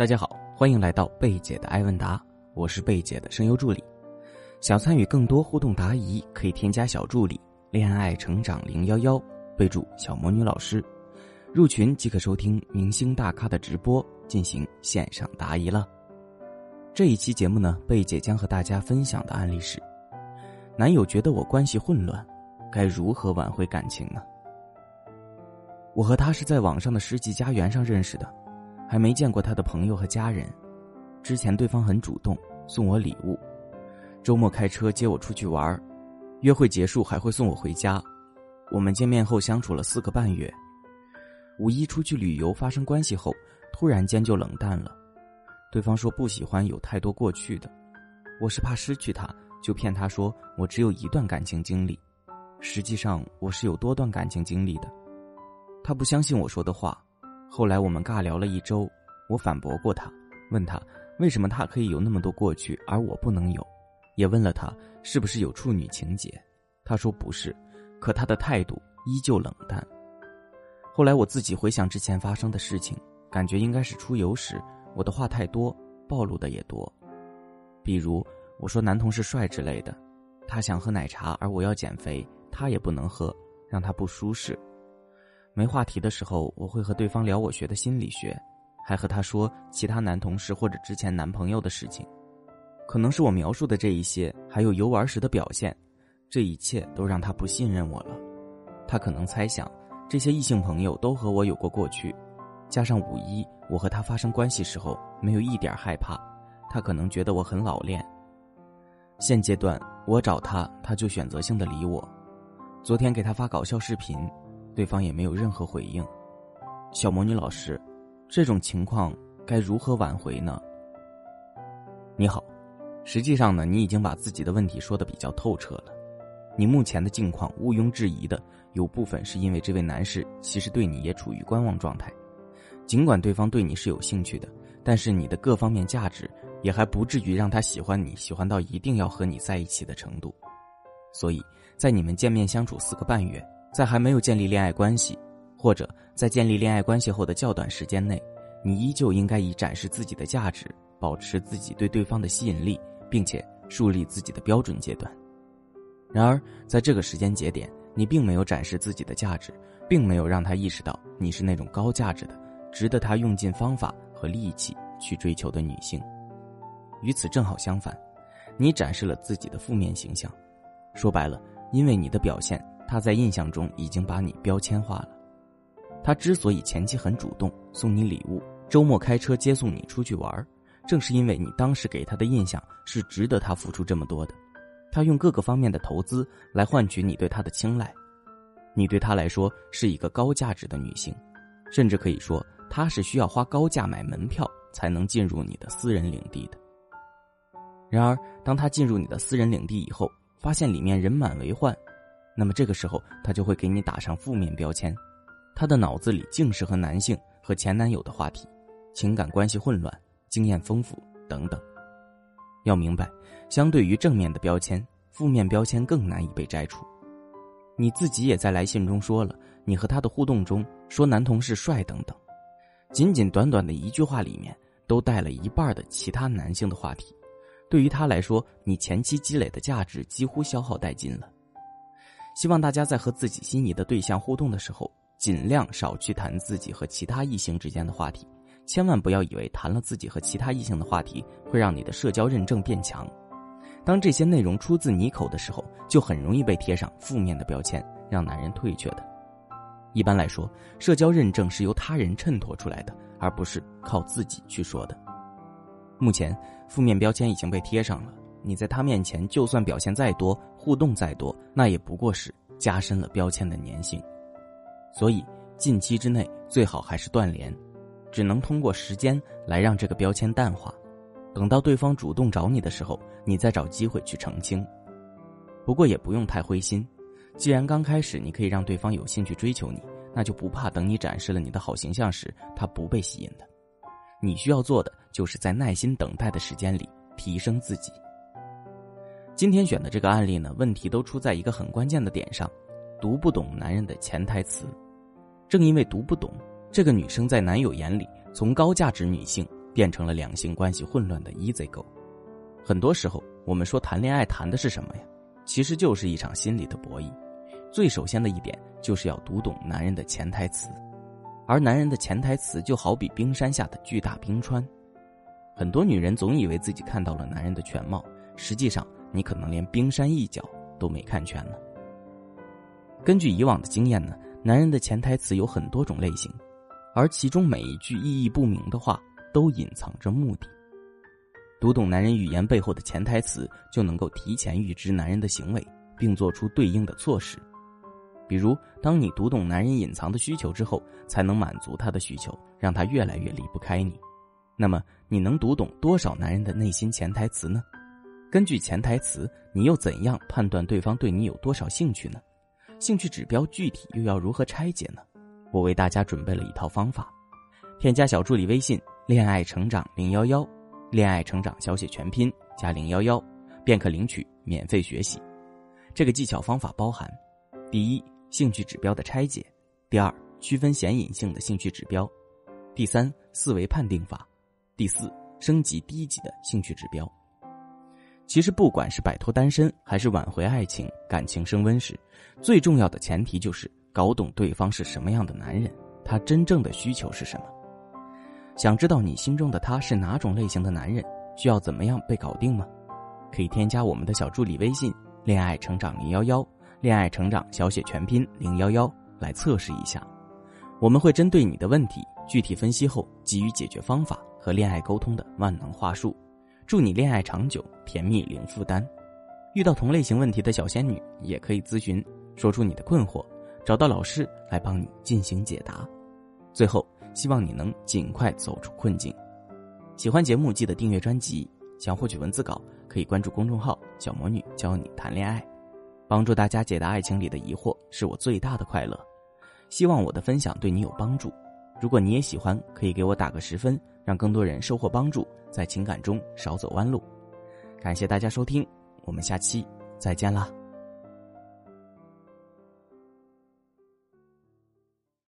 大家好，欢迎来到贝姐的爱问答，我是贝姐的声优助理。想参与更多互动答疑，可以添加小助理“恋爱成长零幺幺”，备注“小魔女老师”，入群即可收听明星大咖的直播，进行线上答疑了。这一期节目呢，贝姐将和大家分享的案例是：男友觉得我关系混乱，该如何挽回感情呢？我和他是在网上的世纪家园上认识的。还没见过他的朋友和家人，之前对方很主动送我礼物，周末开车接我出去玩，约会结束还会送我回家。我们见面后相处了四个半月，五一出去旅游发生关系后，突然间就冷淡了。对方说不喜欢有太多过去的，我是怕失去他，就骗他说我只有一段感情经历，实际上我是有多段感情经历的。他不相信我说的话。后来我们尬聊了一周，我反驳过他，问他为什么他可以有那么多过去，而我不能有，也问了他是不是有处女情节，他说不是，可他的态度依旧冷淡。后来我自己回想之前发生的事情，感觉应该是出游时我的话太多，暴露的也多，比如我说男同事帅之类的，他想喝奶茶而我要减肥，他也不能喝，让他不舒适。没话题的时候，我会和对方聊我学的心理学，还和他说其他男同事或者之前男朋友的事情。可能是我描述的这一些，还有游玩时的表现，这一切都让他不信任我了。他可能猜想这些异性朋友都和我有过过去，加上五一我和他发生关系时候没有一点害怕，他可能觉得我很老练。现阶段我找他，他就选择性的理我。昨天给他发搞笑视频。对方也没有任何回应，小魔女老师，这种情况该如何挽回呢？你好，实际上呢，你已经把自己的问题说的比较透彻了。你目前的境况毋庸置疑的，有部分是因为这位男士其实对你也处于观望状态，尽管对方对你是有兴趣的，但是你的各方面价值也还不至于让他喜欢你，喜欢到一定要和你在一起的程度。所以在你们见面相处四个半月。在还没有建立恋爱关系，或者在建立恋爱关系后的较短时间内，你依旧应该以展示自己的价值、保持自己对对方的吸引力，并且树立自己的标准阶段。然而，在这个时间节点，你并没有展示自己的价值，并没有让他意识到你是那种高价值的、值得他用尽方法和力气去追求的女性。与此正好相反，你展示了自己的负面形象。说白了，因为你的表现。他在印象中已经把你标签化了。他之所以前期很主动送你礼物，周末开车接送你出去玩，正是因为你当时给他的印象是值得他付出这么多的。他用各个方面的投资来换取你对他的青睐，你对他来说是一个高价值的女性，甚至可以说他是需要花高价买门票才能进入你的私人领地的。然而，当他进入你的私人领地以后，发现里面人满为患。那么这个时候，他就会给你打上负面标签，他的脑子里尽是和男性和前男友的话题，情感关系混乱，经验丰富等等。要明白，相对于正面的标签，负面标签更难以被摘除。你自己也在来信中说了，你和他的互动中说男同事帅等等，仅仅短短的一句话里面，都带了一半的其他男性的话题。对于他来说，你前期积累的价值几乎消耗殆尽了。希望大家在和自己心仪的对象互动的时候，尽量少去谈自己和其他异性之间的话题，千万不要以为谈了自己和其他异性的话题会让你的社交认证变强。当这些内容出自你口的时候，就很容易被贴上负面的标签，让男人退却的。一般来说，社交认证是由他人衬托出来的，而不是靠自己去说的。目前，负面标签已经被贴上了。你在他面前，就算表现再多，互动再多，那也不过是加深了标签的粘性。所以，近期之内最好还是断联，只能通过时间来让这个标签淡化。等到对方主动找你的时候，你再找机会去澄清。不过也不用太灰心，既然刚开始你可以让对方有兴趣追求你，那就不怕等你展示了你的好形象时，他不被吸引的。你需要做的就是在耐心等待的时间里提升自己。今天选的这个案例呢，问题都出在一个很关键的点上，读不懂男人的潜台词。正因为读不懂，这个女生在男友眼里从高价值女性变成了两性关系混乱的 easy 狗。很多时候，我们说谈恋爱谈的是什么呀？其实就是一场心理的博弈。最首先的一点就是要读懂男人的潜台词，而男人的潜台词就好比冰山下的巨大冰川。很多女人总以为自己看到了男人的全貌，实际上你可能连冰山一角都没看全呢。根据以往的经验呢，男人的潜台词有很多种类型，而其中每一句意义不明的话都隐藏着目的。读懂男人语言背后的潜台词，就能够提前预知男人的行为，并做出对应的措施。比如，当你读懂男人隐藏的需求之后，才能满足他的需求，让他越来越离不开你。那么，你能读懂多少男人的内心潜台词呢？根据潜台词，你又怎样判断对方对你有多少兴趣呢？兴趣指标具体又要如何拆解呢？我为大家准备了一套方法，添加小助理微信“恋爱成长零幺幺”。恋爱成长小写全拼加零幺幺，便可领取免费学习。这个技巧方法包含：第一，兴趣指标的拆解；第二，区分显隐性的兴趣指标；第三，思维判定法；第四，升级低级的兴趣指标。其实，不管是摆脱单身，还是挽回爱情、感情升温时，最重要的前提就是搞懂对方是什么样的男人，他真正的需求是什么。想知道你心中的他是哪种类型的男人，需要怎么样被搞定吗？可以添加我们的小助理微信“恋爱成长零幺幺”，恋爱成长小写全拼零幺幺来测试一下。我们会针对你的问题具体分析后，给予解决方法和恋爱沟通的万能话术，祝你恋爱长久，甜蜜零负担。遇到同类型问题的小仙女也可以咨询，说出你的困惑，找到老师来帮你进行解答。最后。希望你能尽快走出困境。喜欢节目记得订阅专辑。想获取文字稿可以关注公众号“小魔女教你谈恋爱”，帮助大家解答爱情里的疑惑是我最大的快乐。希望我的分享对你有帮助。如果你也喜欢，可以给我打个十分，让更多人收获帮助，在情感中少走弯路。感谢大家收听，我们下期再见啦。